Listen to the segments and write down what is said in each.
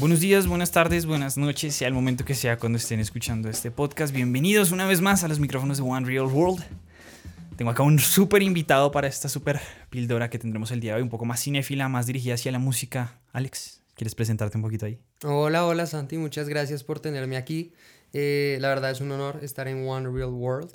Buenos días, buenas tardes, buenas noches, sea el momento que sea cuando estén escuchando este podcast. Bienvenidos una vez más a los micrófonos de One Real World. Tengo acá un súper invitado para esta súper pildora que tendremos el día de hoy, un poco más cinéfila, más dirigida hacia la música. Alex, ¿quieres presentarte un poquito ahí? Hola, hola Santi, muchas gracias por tenerme aquí. Eh, la verdad es un honor estar en One Real World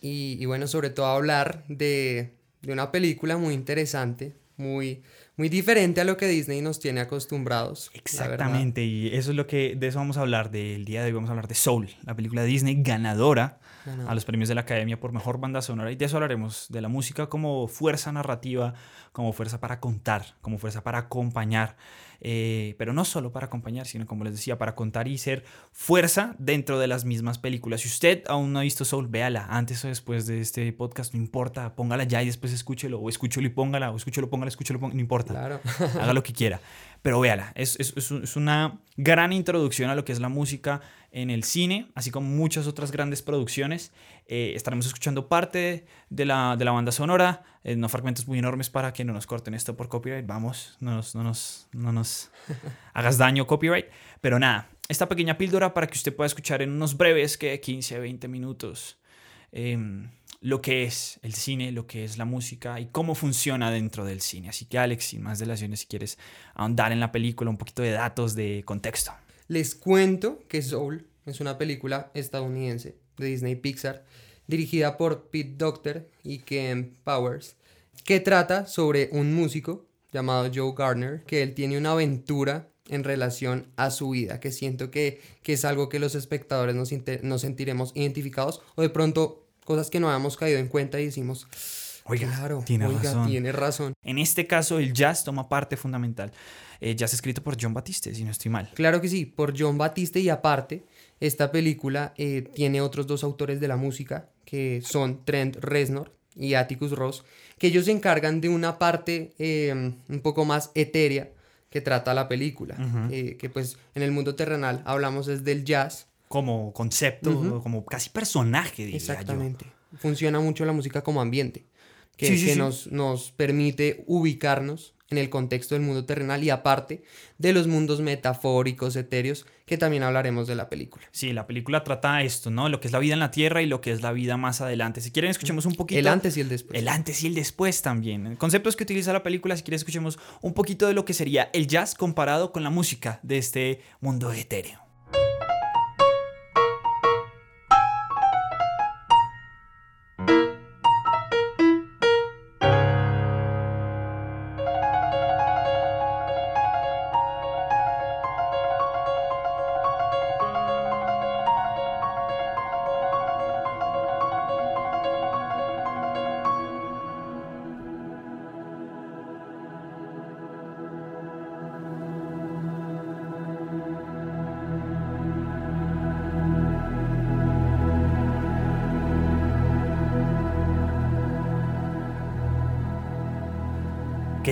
y, bueno, sobre todo hablar de una película muy interesante, muy muy diferente a lo que Disney nos tiene acostumbrados. Exactamente, y eso es lo que de eso vamos a hablar del día de hoy. Vamos a hablar de Soul, la película Disney ganadora a los premios de la Academia por mejor banda sonora. Y de eso hablaremos, de la música como fuerza narrativa, como fuerza para contar, como fuerza para acompañar. Eh, pero no solo para acompañar, sino como les decía, para contar y ser fuerza dentro de las mismas películas. Si usted aún no ha visto Soul, véala antes o después de este podcast, no importa, póngala ya y después escúchelo, o escúchelo y póngala, o escúchelo, póngala, escúchelo, póngala, no importa. Claro. Haga lo que quiera. Pero véala, es, es, es, una gran introducción a lo que es la música en el cine, así como muchas otras grandes producciones. Eh, estaremos escuchando parte de la, de la banda sonora, eh, no fragmentos muy enormes para que no nos corten esto por copyright. Vamos, no nos, no nos, no nos hagas daño copyright. Pero nada, esta pequeña píldora para que usted pueda escuchar en unos breves, que 15 a 20 minutos, em, lo que es el cine, lo que es la música y cómo funciona dentro del cine. Así que Alex, sin más delaciones, si quieres ahondar en la película, un poquito de datos, de contexto. Les cuento que Soul es una película estadounidense de Disney Pixar dirigida por Pete Docter y Ken Powers, que trata sobre un músico llamado Joe Gardner, que él tiene una aventura en relación a su vida, que siento que, que es algo que los espectadores nos, nos sentiremos identificados o de pronto cosas que no habíamos caído en cuenta y decimos, Oiga, claro, tiene, razón. tiene razón. En este caso, el jazz toma parte fundamental. Eh, jazz escrito por John Batiste, si no estoy mal. Claro que sí, por John Batiste y aparte, esta película eh, tiene otros dos autores de la música, que son Trent Reznor y Atticus Ross, que ellos se encargan de una parte em, un poco más etérea que trata la película, eh, que pues en el mundo terrenal hablamos es del jazz. Como concepto, como casi personaje, diría Exactamente. Funciona mucho la música como ambiente, que, Nos, nos permite ubicarnos en el contexto del mundo terrenal y aparte de los mundos metafóricos, etéreos, que también hablaremos de la película. Sí, la película trata esto, ¿no? Lo que es la vida en la Tierra y lo que es la vida más adelante. Si quieren, escuchemos un poquito. El antes y el después. El antes y el después también. Conceptos que utiliza la película, si quieren, escuchemos un poquito de lo que sería el jazz comparado con la música de este mundo etéreo.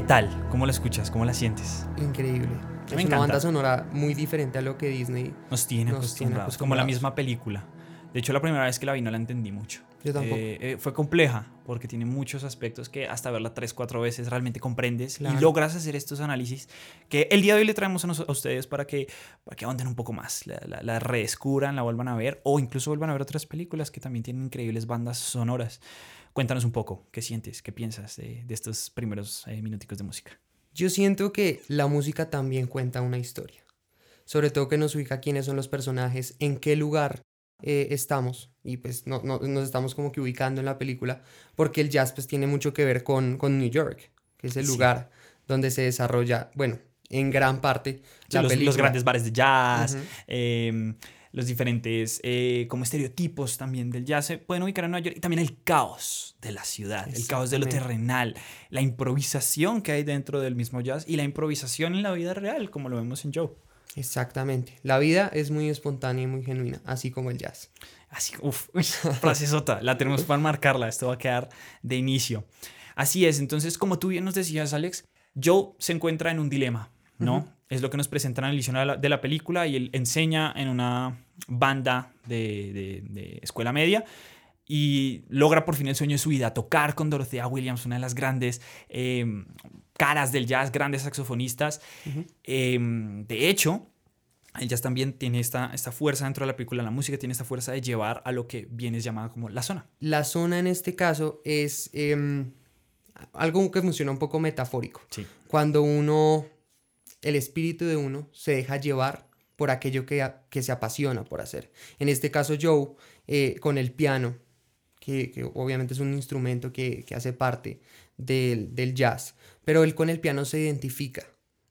¿Qué tal? ¿Cómo la escuchas? ¿Cómo la sientes? Increíble. es una banda sonora muy diferente a lo que Disney nos tiene, acostumbrados, como la misma película. De hecho, la primera vez que la vi no la entendí mucho. Yo tampoco. Eh, eh, fue compleja porque tiene muchos aspectos que hasta verla tres, cuatro veces realmente comprendes y logras hacer estos análisis que el día de hoy le traemos a, ustedes para que, para que ahonden un poco más, la, la, la, la vuelvan a ver o incluso vuelvan a ver otras películas que también tienen increíbles bandas sonoras. Cuéntanos un poco, ¿qué sientes? ¿Qué piensas de, estos primeros eh, minuticos de música? Yo siento que la música también cuenta una historia. Sobre todo que nos ubica quiénes son los personajes, en qué lugar eh, estamos. Y pues no, nos estamos como que ubicando en la película. Porque el jazz pues tiene mucho que ver con, con New York, que es el lugar donde se desarrolla, bueno, en gran parte la los, los, grandes bares de jazz los diferentes eh, como estereotipos también del jazz se pueden ubicar en Nueva York y también el caos de la ciudad, el caos de lo terrenal, la improvisación que hay dentro del mismo jazz y la improvisación en la vida real, como lo vemos en Joe. Exactamente. La vida es muy espontánea y muy genuina, así como el jazz. Así, uff, frase sota, la tenemos para marcarla, esto va a quedar de inicio. Así es, entonces, como tú bien nos decías, Alex, Joe se encuentra en un dilema, ¿no? Es lo que nos presentan en el inicio de la, película y él enseña en una banda de, escuela media y logra por fin el sueño de su vida, tocar con Dorothea Williams, una de las grandes em, caras del jazz, grandes saxofonistas. Em, de hecho, el jazz también tiene esta, esta fuerza dentro de la película, la música tiene esta fuerza de llevar a lo que viene llamada como la zona. La zona en este caso es em, algo que funciona un poco metafórico. Sí. Cuando uno, el espíritu de uno se deja llevar por aquello que, que se apasiona por hacer. En este caso Joe, eh, con el piano, que, que, obviamente es un instrumento que, que hace parte del, del jazz, pero él con el piano se identifica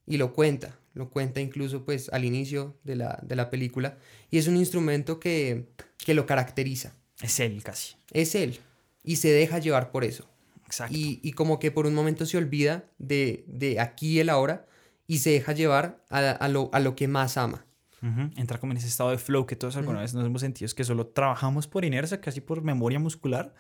y lo cuenta, lo cuenta incluso pues al inicio de la, de la película, y es un instrumento que, que, lo caracteriza. Es él casi. Es él, y se deja llevar por eso. Exacto. Y, y como que por un momento se olvida de, de aquí y el ahora, y se deja llevar a, a, lo, a lo que más ama. Uh -huh. Entrar como en ese estado de flow que todos alguna uh -huh. vez nos hemos sentido, es que solo trabajamos por inercia, casi por memoria muscular,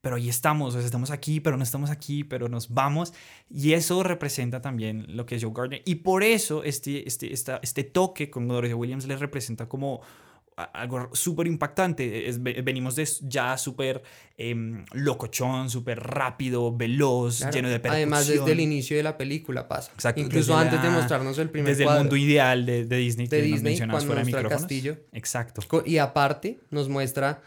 pero ahí estamos, o sea, estamos aquí, pero no estamos aquí, pero nos vamos. Y eso representa también lo que es Joe Gardner. Y por eso este, este, esta, este toque con Dorothy Williams le representa como algo súper impactante. Es, venimos de ya súper eh, locochón, súper rápido, veloz, claro. lleno de percusión. Además, desde el inicio de la película pasa. Exacto. Incluso desde antes la, de mostrarnos el primer Desde cuadro. el mundo ideal de, de Disney, de que Disney, nos mencionabas fuera de castillo. Exacto. Y aparte, nos muestra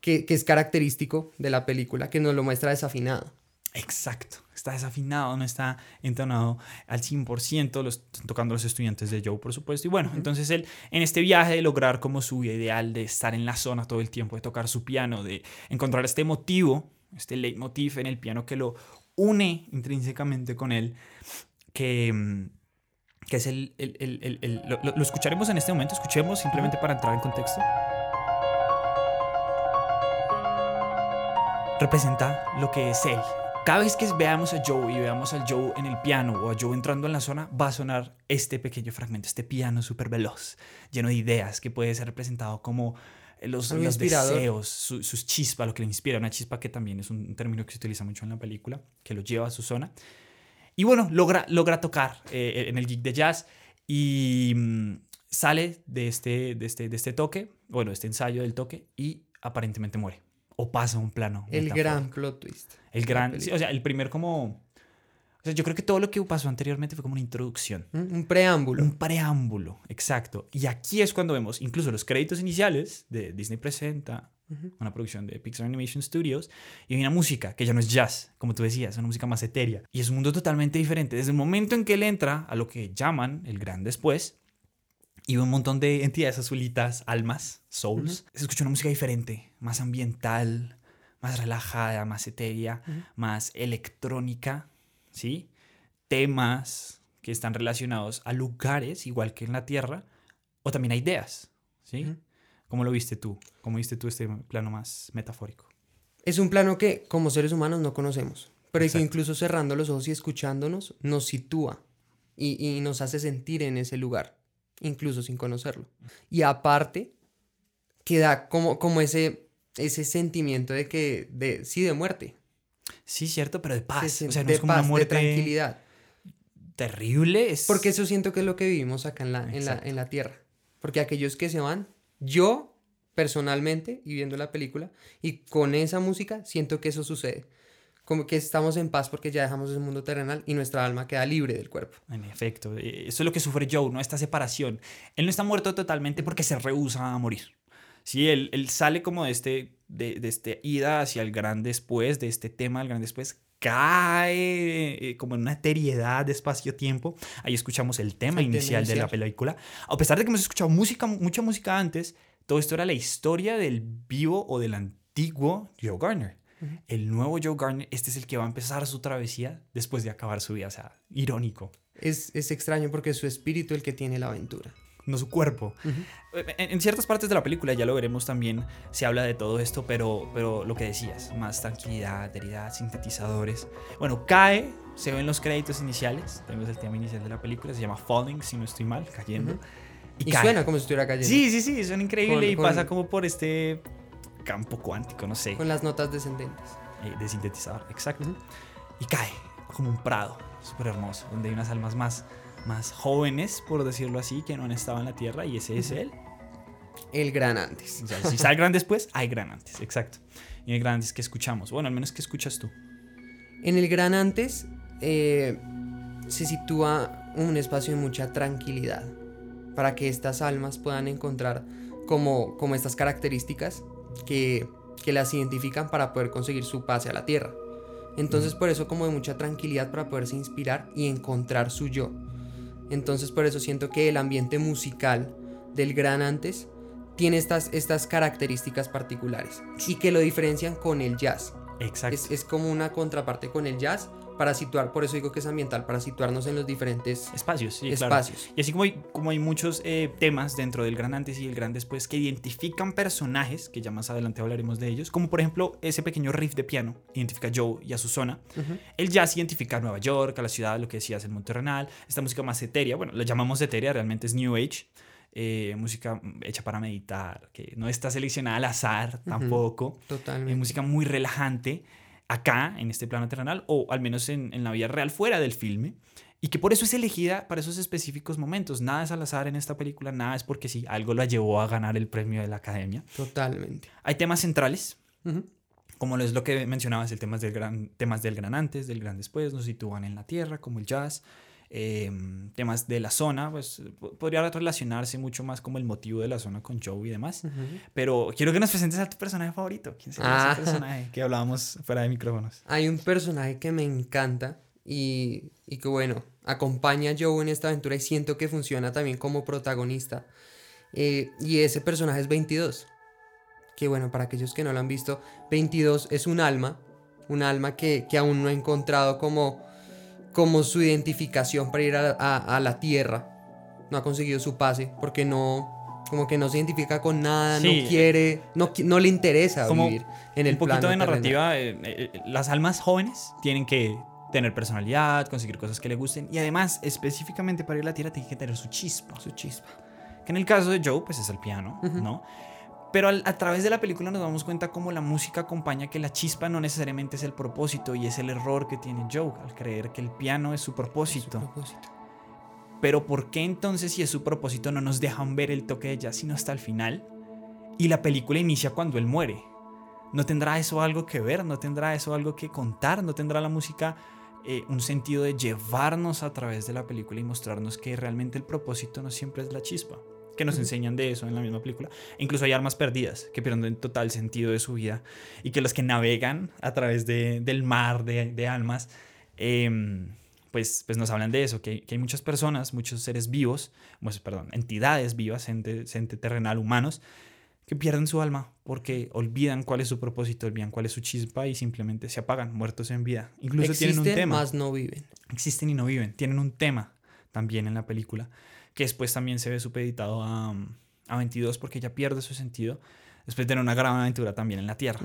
que, que, es característico de la película, que nos lo muestra desafinado. Exacto, está desafinado, no está entonado al 100%, lo están tocando los estudiantes de Joe, por supuesto. Y bueno, uh -huh. entonces él en este viaje de lograr como su ideal de estar en la zona todo el tiempo, de tocar su piano, de encontrar este motivo, este leitmotiv en el piano que lo une intrínsecamente con él, que, que es el... el, el, el, el lo, lo escucharemos en este momento, escuchemos simplemente para entrar en contexto. representa lo que es él. Cada vez que veamos a Joe y veamos al Joe en el piano o a Joe entrando en la zona, va a sonar este pequeño fragmento, este piano súper veloz, lleno de ideas, que puede ser representado como los, los deseos, su, sus chispas, lo que le inspira. Una chispa que también es un término que se utiliza mucho en la película, que lo lleva a su zona. Y bueno, logra, logra tocar eh, en el gig de jazz y mmm, sale de este, de, este, de este toque, bueno, este ensayo del toque y aparentemente muere o pasa un plano. El gran plot twist. El gran, sí, o sea, el primer como... O sea, yo creo que todo lo que pasó anteriormente fue como una introducción. Un, un preámbulo. Un preámbulo, exacto. Y aquí es cuando vemos incluso los créditos iniciales de Disney Presenta, uh -huh. una producción de Pixar Animation Studios, y hay una música que ya no es jazz, como tú decías, es una música más etérea. Y es un mundo totalmente diferente. Desde el momento en que él entra a lo que llaman el gran después, y un montón de entidades azulitas, almas, souls. Uh -huh. Se escucha una música diferente, más ambiental, más relajada, más etérea, uh -huh. más electrónica, ¿sí? Temas que están relacionados a lugares, igual que en la Tierra, o también a ideas, ¿sí? Uh -huh. ¿Cómo lo viste tú? ¿Cómo viste tú este plano más metafórico? Es un plano que como seres humanos no conocemos, pero Exacto. que incluso cerrando los ojos y escuchándonos nos sitúa y, y nos hace sentir en ese lugar incluso sin conocerlo. Y aparte, queda como, como ese, ese sentimiento de que, de, sí, de muerte. Sí, cierto, pero de paz. O sea, no de es como paz, una muerte de tranquilidad. terrible. Es... Porque eso siento que es lo que vivimos acá en la, en la, en la Tierra. Porque aquellos que se van, yo personalmente, y viendo la película, y con esa música, siento que eso sucede como que estamos en paz porque ya dejamos ese mundo terrenal y nuestra alma queda libre del cuerpo. En efecto, eh, eso es lo que sufre Joe, ¿no? Esta separación. Él no está muerto totalmente porque se rehúsa a morir. Sí, él, él sale como de este, de, de este ida hacia el gran después, de este tema del gran después, cae eh, como en una eteriedad de espacio-tiempo. Ahí escuchamos el tema el inicial, tema de la película. A pesar de que hemos escuchado música, mucha música antes, todo esto era la historia del vivo o del antiguo Joe Garner. Uh -huh. El nuevo Joe Garner, este es el que va a empezar su travesía después de acabar su vida. O sea, irónico. Es, es extraño porque es su espíritu el que tiene la aventura. No su cuerpo. Uh -huh. en, en, ciertas partes de la película, ya lo veremos también, se habla de todo esto, pero, pero lo que decías, más tranquilidad, alteridad, sintetizadores. Bueno, cae, se ven los créditos iniciales, tenemos el tema inicial de la película, se llama Falling, si no estoy mal, cayendo. Uh -huh. Y, y suena como si estuviera cayendo. Sí, sí, sí, suena increíble con, y con... pasa como por este campo cuántico, no sé. Con las notas descendentes. Eh, de sintetizador, exacto. Uh -huh. Y cae como un prado, súper hermoso, donde hay unas almas más, más jóvenes, por decirlo así, que no han estado en la Tierra, y ese uh -huh. es él. El gran antes. O sea, si sale gran después, hay gran antes, exacto. Y el gran antes que escuchamos. Bueno, al menos que escuchas tú. En el gran antes eh, se sitúa un espacio de mucha tranquilidad. para que estas almas puedan encontrar como, como estas características que, que las identifican para poder conseguir su pase a la tierra. Entonces por eso como de mucha tranquilidad para poderse inspirar y encontrar su yo. Entonces por eso siento que el ambiente musical del gran antes tiene estas, estas características particulares y que lo diferencian con el jazz. Exacto. Es, es como una contraparte con el jazz para situar, por eso digo que es ambiental, para situarnos en los diferentes espacios. Sí, claro. espacios. Y así como hay, como hay muchos eh, temas dentro del gran antes y el gran después que identifican personajes, que ya más adelante hablaremos de ellos, como por ejemplo ese pequeño riff de piano identifica a Joe y a su zona. El jazz identifica a Nueva York, a la ciudad, lo que decías, el Monte Renal. Esta música más etérea, bueno, la llamamos etérea, realmente es New Age. eh, música hecha para meditar, que no está seleccionada al azar tampoco. Totalmente. Es música muy relajante acá, en este plano terrenal, o al menos en, en la vida real, fuera del filme. Y que por eso es elegida para esos específicos momentos. Nada es al azar en esta película, nada es porque sí, algo la llevó a ganar el premio de la academia. Totalmente. Hay temas centrales, Ujú. como es lo que mencionabas, el temas del gran, temas del gran antes, del gran después, nos sitúan en la tierra, como el jazz. Eh, temas de la zona, pues po- podría relacionarse mucho más como el motivo de la zona con Joe y demás. Pero quiero que nos presentes a tu personaje favorito. ¿Quién sería Ah. ese personaje que hablábamos fuera de micrófonos? Hay un personaje que me encanta y, y que bueno, acompaña a Joe en esta aventura y siento que funciona también como protagonista. Eh, y ese personaje es 22. Que bueno, para aquellos que no lo han visto, 22 es un alma, un alma que, que aún no ha encontrado como, como su identificación para ir a, a- a la tierra. No ha conseguido su pase porque no, como que no se identifica con nada, Sí, no quiere, no, no le interesa como vivir en el un poquito plano de narrativa. eh, eh, las almas jóvenes tienen que tener personalidad, conseguir cosas que le gusten y además, específicamente para ir a la tierra, tienen que tener su chispa. Su chispa. Que en el caso de Joe, pues es el piano. ¿no? Pero al- a través de la película nos damos cuenta cómo la música acompaña que la chispa no necesariamente es el propósito y es el error que tiene Joe al creer que el piano es su propósito. Pero ¿por qué entonces si es su propósito no nos dejan ver el toque de jazz sino hasta el final? Y la película inicia cuando él muere. ¿No tendrá eso algo que ver? ¿No tendrá eso algo que contar? ¿No tendrá la música eh, un sentido de llevarnos a través de la película y mostrarnos que realmente el propósito no siempre es la chispa? Que nos enseñan de eso en la misma película. Incluso hay armas perdidas que pierden total sentido de su vida y que los que navegan a través de- del mar de, de almas, em, pues, pues nos hablan de eso, que, que hay muchas personas, muchos seres vivos, pues, perdón, entidades vivas, ente, ente terrenal, humanos, que pierden su alma porque olvidan cuál es su propósito, olvidan cuál es su chispa y simplemente se apagan, muertos en vida. Incluso tienen un Existen, tema. más no viven. Existen y no viven. Tienen un tema también en la película que después también se ve supeditado a, a 22 porque ya pierde su sentido después de una gran aventura también en la Tierra.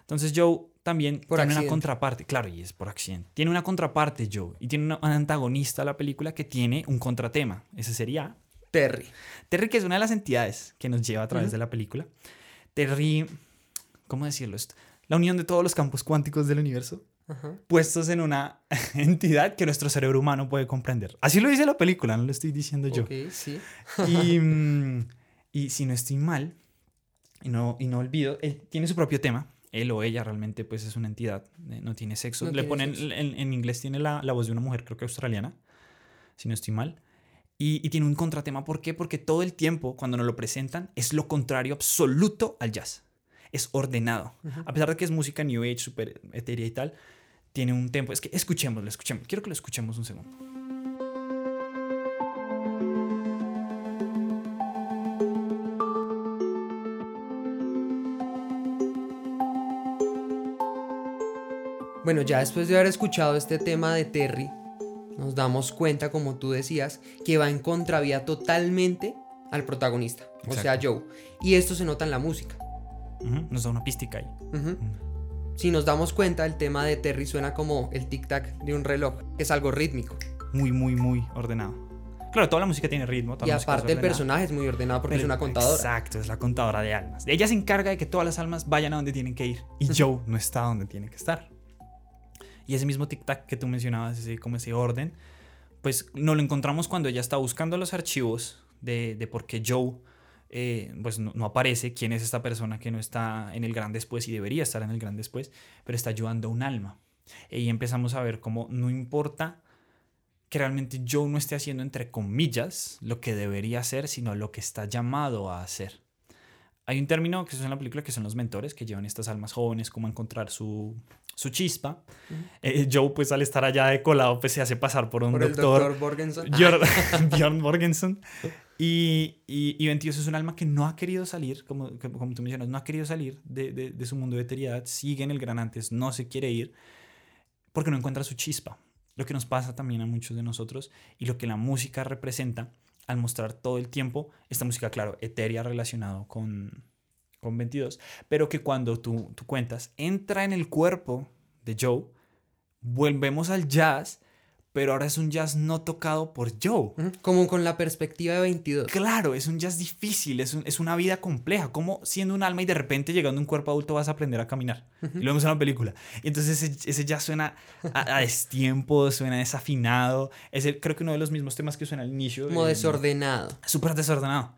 Entonces Joe también Por tiene una contraparte, claro, y es por accidente. Tiene una contraparte Joe y tiene un antagonista a la película que tiene un contratema. Ese sería Terry. Terry, que es una de las entidades que nos lleva a través de la película. Terry, ¿cómo decirlo? La unión de todos los campos cuánticos del universo Ajá. puestos en una entidad que nuestro cerebro humano puede comprender. Así lo dice la película, no lo estoy diciendo yo. Ok, sí. Y, y si no estoy mal, y no, y no olvido, él tiene su propio tema. Él o ella realmente pues es una entidad, eh, no tiene sexo. No Le tiene ponen, sexo. En, en inglés tiene la, la voz de una mujer, creo que australiana, si no estoy mal. Y, y tiene un contratema, ¿por qué? Porque todo el tiempo, cuando nos lo presentan, es lo contrario absoluto al jazz. Es ordenado. A pesar de que es música New Age, súper etérea y tal, tiene un tempo. Es que escuchémoslo, escuchemos. Quiero que lo escuchemos un segundo. Bueno, ya después de haber escuchado este tema de Terry, nos damos cuenta, como tú decías, que va en contravía totalmente al protagonista, o sea, Joe. Y esto se nota en la música. Nos da una pística ahí. Si nos damos cuenta, el tema de Terry suena como el tic-tac de un reloj, que es algo rítmico. Muy, muy, muy ordenado. Claro, toda la música tiene ritmo. toda Y aparte el personaje es muy ordenado porque es una contadora. Exacto, es la contadora de almas. Ella se encarga de que todas las almas vayan a donde tienen que ir. Y Joe no está donde tiene que estar. Y ese mismo tic-tac que tú mencionabas, ese, como ese orden, pues no lo encontramos cuando ella está buscando los archivos de, de por qué Joe eh, pues no, no aparece, quién es esta persona que no está en el gran después y debería estar en el gran después, pero está ayudando a un alma. Y empezamos a ver cómo no importa que realmente Joe no esté haciendo, entre comillas, lo que debería hacer, sino lo que está llamado a hacer. Hay un término que se usa en la película que son los mentores que llevan estas almas jóvenes como a encontrar su, su chispa. Eh, Joe, pues al estar allá de colado, pues se hace pasar por un Por el doctor. doctor Borgenson. Bjorn, Bjorn Borgenson. Y, y, y 22 es un alma que no ha querido salir, como, como tú mencionas, no ha querido salir de, de, de su mundo de eteriedad, sigue en el gran antes, no se quiere ir, porque no encuentra su chispa. Lo que nos pasa también a muchos de nosotros y lo que la música representa al mostrar todo el tiempo, esta música, claro, etérea relacionado con, con 22, pero que cuando tú, tú cuentas, entra en el cuerpo de Joe, volvemos al jazz, pero ahora es un jazz no tocado por Joe. Como con la perspectiva de 22. Claro, es un jazz difícil, es, un- es una vida compleja. Como siendo un alma y de repente llegando a un cuerpo adulto vas a aprender a caminar. Y lo vemos en la película. Y entonces ese, ese jazz suena a, a destiempo, suena desafinado. Es el- creo que uno de los mismos temas que suena al inicio. Como eh, desordenado. Súper desordenado.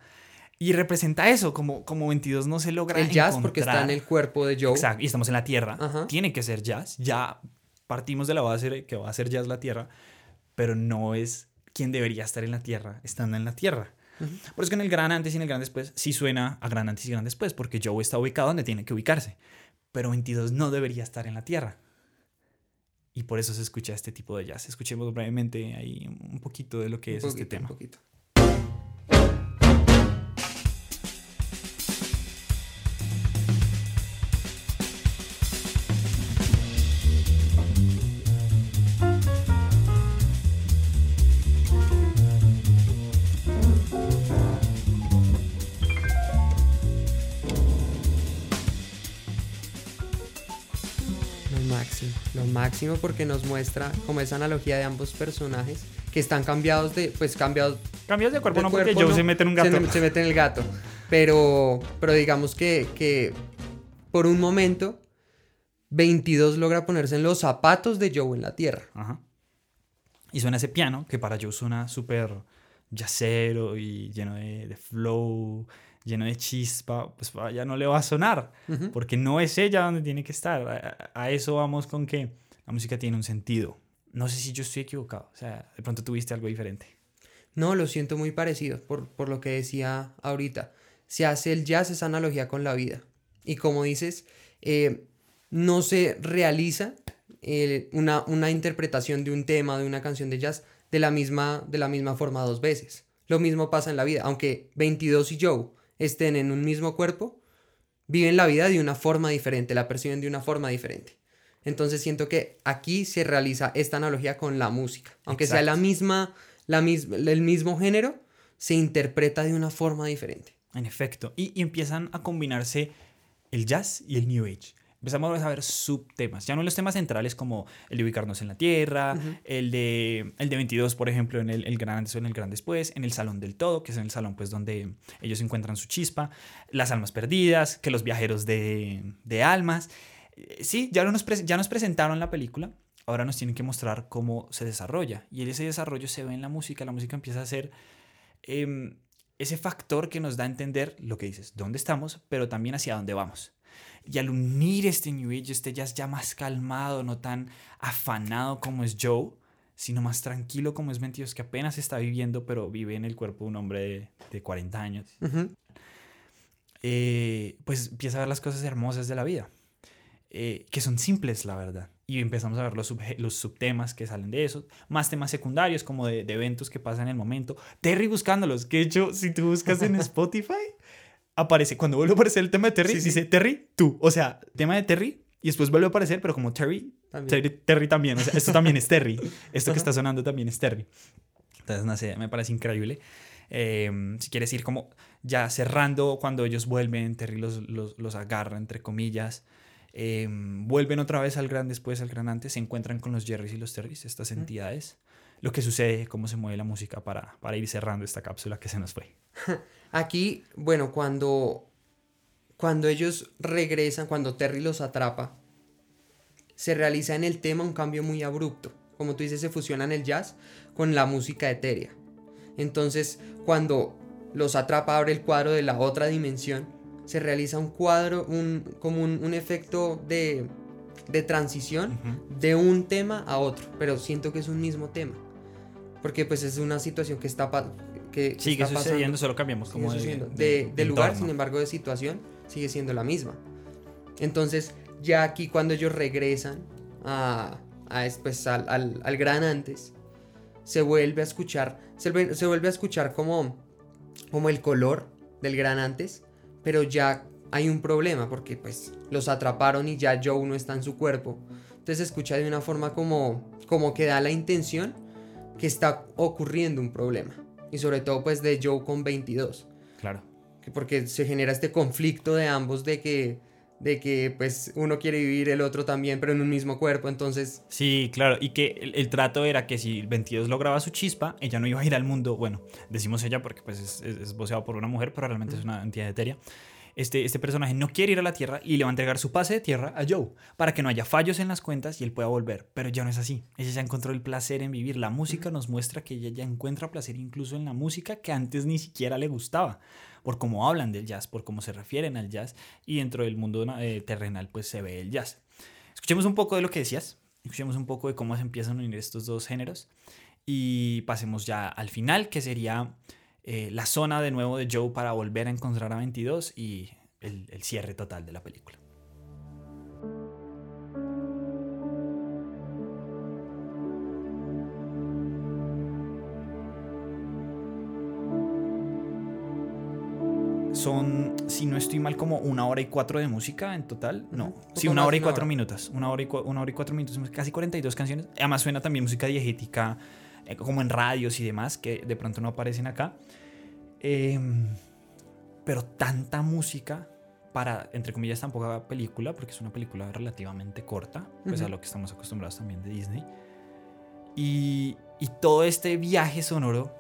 Y representa eso, como, como 22 no se logra El jazz porque está en encontrar. el cuerpo de Joe. Exacto, y estamos en la Tierra. Ajá. Tiene que ser jazz. Ya partimos de la base de que va a ser jazz la Tierra, pero no es quien debería estar en la Tierra estando en la Tierra. Por eso que en el gran antes y en el gran después sí suena a gran antes y gran después, porque Joe está ubicado donde tiene que ubicarse. Pero 22 no debería estar en la Tierra. Y por eso se escucha este tipo de jazz. Escuchemos brevemente ahí un poquito de lo que Un es este poquito, un tema. poquito. Máximo porque nos muestra como esa analogía de ambos personajes que están cambiados de, pues cambiados Cambias de cuerpo, de no porque cuerpo, Joe no, se mete en un gato. Se, se mete en el gato. Pero, pero digamos que, que por un momento 22 logra ponerse en los zapatos de Joe en la Tierra. Ajá. Y suena ese piano que para Joe suena súper yacero y lleno de, de flow, lleno de chispa. Pues ella no le va a sonar porque no es ella donde tiene que estar. A eso vamos con que la música tiene un sentido. No sé si yo estoy equivocado. O sea, de pronto tuviste algo diferente. No, lo siento muy parecido por, por lo que decía ahorita. Se hace el jazz esa analogía con la vida. Y como dices, eh, no se realiza eh, una, una interpretación de un tema, de una canción de jazz, de la, misma, de la misma forma dos veces. Lo mismo pasa en la vida. Aunque 22 y Joe estén en un mismo cuerpo, viven la vida de una forma diferente, la perciben de una forma diferente. Entonces siento que aquí se realiza esta analogía con la música. Aunque sea la misma, la mis- el mismo género, se interpreta de una forma diferente. En efecto. Y, y empiezan a combinarse el jazz y el New Age. Empezamos a ver subtemas. Ya no los temas centrales como el de ubicarnos en la Tierra, el, de, el de 22, por ejemplo, en el, el Gran Antes o en el Gran Después, en el Salón del Todo, que es en el salón pues, donde ellos encuentran su chispa, las almas perdidas, que los viajeros de, de almas. Eh, Sí, ya nos, ya nos presentaron la película, ahora nos tienen que mostrar cómo se desarrolla. Y ese desarrollo se ve en la música, la música empieza a ser em, ese factor que nos da a entender lo que dices, dónde estamos, pero también hacia dónde vamos. Y al unir este New Age, este jazz ya más calmado, no tan afanado como es Joe, sino más tranquilo como es 22, que apenas está viviendo, pero vive en el cuerpo de un hombre de, de 40 años, eh, pues empieza a ver las cosas hermosas de la vida, eh, que son simples, la verdad. Y empezamos a ver los, subje- los subtemas que salen de eso, más temas secundarios como de, de eventos que pasan en el momento. Terry buscándolos, que de hecho, si tú buscas en Spotify, aparece, cuando vuelve a aparecer el tema de Terry, Sí, sí. dice Terry, tú. O sea, tema de Terry, y después vuelve a aparecer, pero como Terry, También. Terry, Terry también. O sea, esto también es Terry. Esto que está sonando también es Terry. Entonces, no sé, me parece increíble. Eh, si quieres ir como ya cerrando, cuando ellos vuelven, Terry los, los, los agarra, entre comillas. Eh, vuelven otra vez al gran después, al gran antes, se encuentran con los Jerrys y los Terrys, estas entidades. Lo que sucede, cómo se mueve la música para, para ir cerrando esta cápsula que se nos fue. Aquí, bueno, cuando, cuando ellos regresan, cuando Terry los atrapa, se realiza en el tema un cambio muy abrupto. Como tú dices, se fusionan el jazz con la música etérea. Entonces, cuando los atrapa, abre el cuadro de la otra dimensión, se realiza un cuadro, un, como un, un efecto de, de transición de un tema a otro, pero siento que es un mismo tema. Porque pues es una situación que está, que, que Sigue está sucediendo, pasando. solo cambiamos como de, de- de, de de lugar, sin embargo, de situación sigue siendo la misma. Entonces, ya aquí cuando ellos regresan a, a es- pues, al, al- al gran antes, se vuelve a escuchar, se vuelve, se vuelve a escuchar como, como el color del gran antes, pero ya hay un problema porque pues los atraparon y ya Joe no está en su cuerpo. Entonces se escucha de una forma como, como que da la intención que está ocurriendo un problema. Y sobre todo pues de Joe con 22 Claro. que porque se genera este conflicto de ambos de que de que pues uno quiere vivir el otro también pero en un mismo cuerpo entonces Sí, claro, y que el, el trato era que si el 22 lograba su chispa, ella no iba a ir al mundo, bueno, decimos ella porque pues es, es, es voceado por una mujer, pero realmente es una entidad etérea. Este, este personaje no quiere ir a la Tierra y le va a entregar su pase de tierra a Joe para que no haya fallos en las cuentas y él pueda volver. Pero ya no es así. Ella ya encontró el placer en vivir. La música nos muestra que ella ya encuentra placer incluso en la música que antes ni siquiera le gustaba. Por cómo hablan del jazz, por cómo se refieren al jazz y dentro del mundo eh, terrenal pues se ve el jazz. Escuchemos un poco de lo que decías. Escuchemos un poco de cómo se empiezan a unir estos dos géneros. Y pasemos ya al final, que sería eh, la zona de nuevo de Joe para volver a encontrar a 22 y el, el cierre total de la película. Son, si no estoy mal, como una hora y cuatro de música en total. No, sí, una hora y cuatro minutos. Una hora y, una hora y cuatro minutos, casi 42 canciones. Además suena también música diegética, eh, como en radios y demás, que de pronto no aparecen acá. Em, pero tanta música para, entre comillas, tan poca película, porque es una película relativamente corta, pues a Ujú. lo que estamos acostumbrados también de Disney. Y, y todo este viaje sonoro,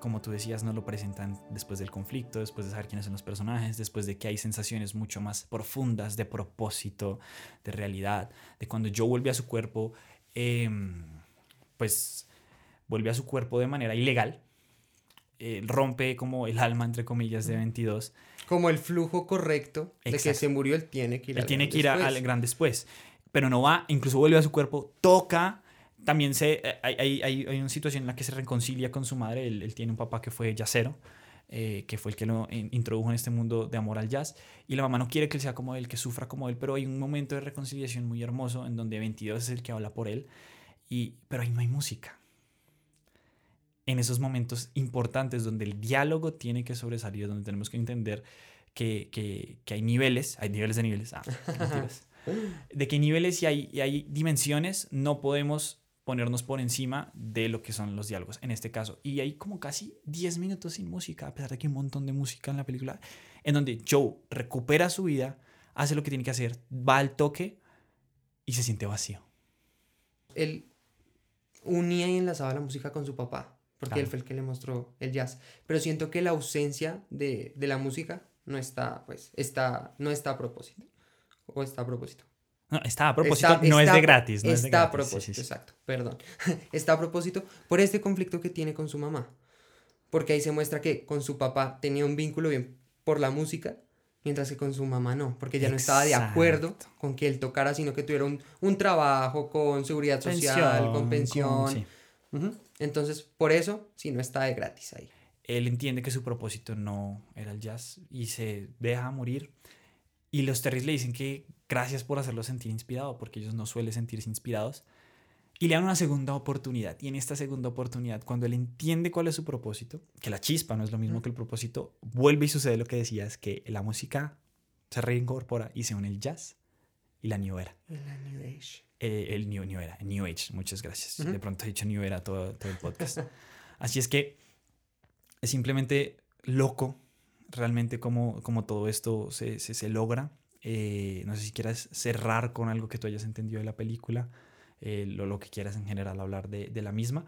como tú decías, nos lo presentan después del conflicto, después de saber quiénes son los personajes, después de que hay sensaciones mucho más profundas de propósito, de realidad, de cuando Joe vuelve a su cuerpo, em, pues vuelve a su cuerpo de manera ilegal, eh, rompe como el alma, entre comillas, de 22. como el flujo correcto de que Exacto. se murió él tiene que ir Él al tiene gran que ir después. al gran después, pero no va, incluso vuelve a su cuerpo, toca, también se, eh, hay, hay, hay, una situación en la que se reconcilia con su madre, él, él tiene un papá que fue jazzero, eh, que fue el que lo in- introdujo en este mundo de amor al jazz, y la mamá no quiere que él sea como él, que sufra como él, pero hay un momento de reconciliación muy hermoso en donde 22 es el que habla por él, y, pero ahí no hay música. En esos momentos importantes donde el diálogo tiene que sobresalir, donde tenemos que entender que, que, que hay niveles, hay niveles de niveles, ah, mentiras. de que hay niveles y hay, y hay dimensiones, no podemos ponernos por encima de lo que son los diálogos en este caso. Y hay como casi 10 minutos sin música, a pesar de que hay un montón de música en la película, en donde Joe recupera su vida, hace lo que tiene que hacer, va al toque y se siente vacío. él unía y enlazaba la música con su papá porque Claro. él fue el que le mostró el jazz pero siento que la ausencia de, de la música no está pues está no está a propósito o está a propósito No, está a propósito, Está- no es de gratis. No de está a sí, propósito, sí, sí. exacto, perdón. está a propósito por este conflicto que tiene con su mamá. Porque ahí se muestra que con su papá tenía un vínculo bien por la música, mientras que con su mamá no, porque ella no estaba de acuerdo con que él tocara, sino que tuviera un, un trabajo con seguridad social, con pensión. Entonces, por eso, sí, no está de gratis ahí. él entiende que su propósito no era el jazz y se deja morir. Y los Terrys le dicen que gracias por hacerlo sentir inspirado, porque ellos no suelen sentirse inspirados. Y le dan una segunda oportunidad. Y en esta segunda oportunidad, cuando él entiende cuál es su propósito, que la chispa no es lo mismo que el propósito, vuelve y sucede lo que decías, que la música se reincorpora y se une el jazz y la New Era. La New Age. Eh, el New, New Era, New Age, muchas gracias. De pronto he dicho New Era todo, todo el podcast. Así es que es simplemente loco realmente cómo, cómo todo esto se, se, se logra. Eh, no sé si quieras cerrar con algo que tú hayas entendido de la película, eh, lo, lo que quieras en general hablar de, de la misma,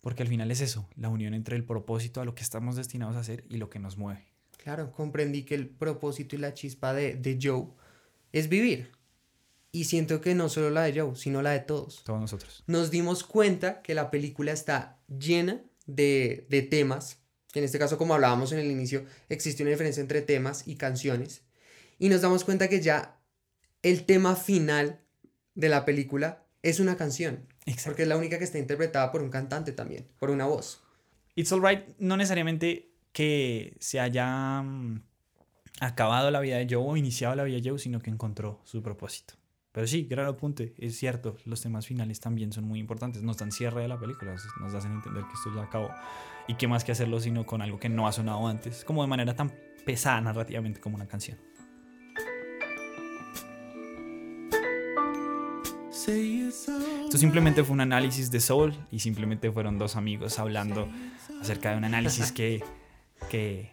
porque al final es eso, la unión entre el propósito a lo que estamos destinados a hacer y lo que nos mueve. Claro, comprendí que el propósito y la chispa de, de Joe es vivir. Y siento que no solo la de Joe, sino la de todos. Todos nosotros. nos dimos cuenta que la película está llena de, de temas. En este caso, como hablábamos en el inicio, existe una diferencia entre temas y canciones. Y nos damos cuenta que ya el tema final de la película es una canción. Exacto. Porque es la única que está interpretada por un cantante también, por una voz. It's Alright no necesariamente que se haya mm, acabado la vida de Joe o iniciado la vida de Joe, sino que encontró su propósito. Pero sí, gran apunte, es cierto, los temas finales también son muy importantes, nos dan cierre de la película, nos hacen entender que esto ya acabó. Y qué más que hacerlo sino con algo que no ha sonado antes, como de manera tan pesada narrativamente como una canción. Esto simplemente fue un análisis de Soul y simplemente fueron dos amigos hablando acerca de un análisis que, que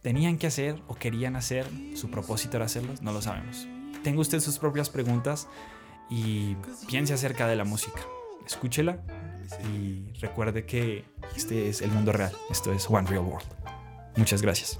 tenían que hacer o querían hacer, su propósito era hacerlo, no lo sabemos. Tenga usted sus propias preguntas y piense acerca de la música. Escúchela y recuerde que este es el mundo real, esto es One Real World. Muchas gracias.